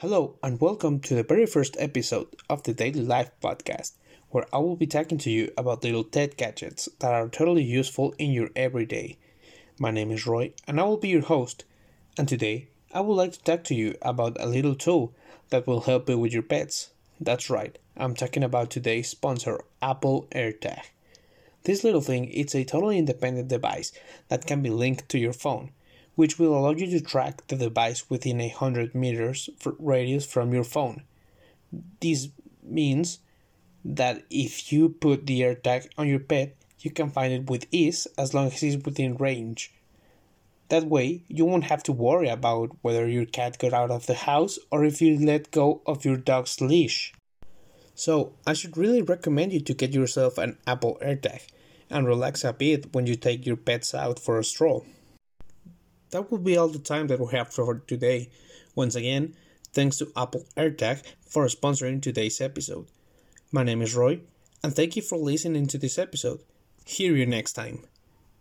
Hello, and welcome to the very first episode of the Daily Life podcast, where I will be talking to you about little tech gadgets that are totally useful in your everyday. My name is Roy, and I will be your host. And today, I would like to talk to you about a little tool that will help you with your pets. That's right, I'm talking about today's sponsor, Apple AirTag. This little thing is a totally independent device that can be linked to your phone which will allow you to track the device within a 100 meters radius from your phone. This means that if you put the AirTag on your pet, you can find it with ease as long as it's within range. That way, you won't have to worry about whether your cat got out of the house or if you let go of your dog's leash. So, I should really recommend you to get yourself an Apple AirTag and relax a bit when you take your pets out for a stroll that will be all the time that we have for today. Once again, thanks to Apple AirTag for sponsoring today's episode. My name is Roy, and thank you for listening to this episode. Hear you next time.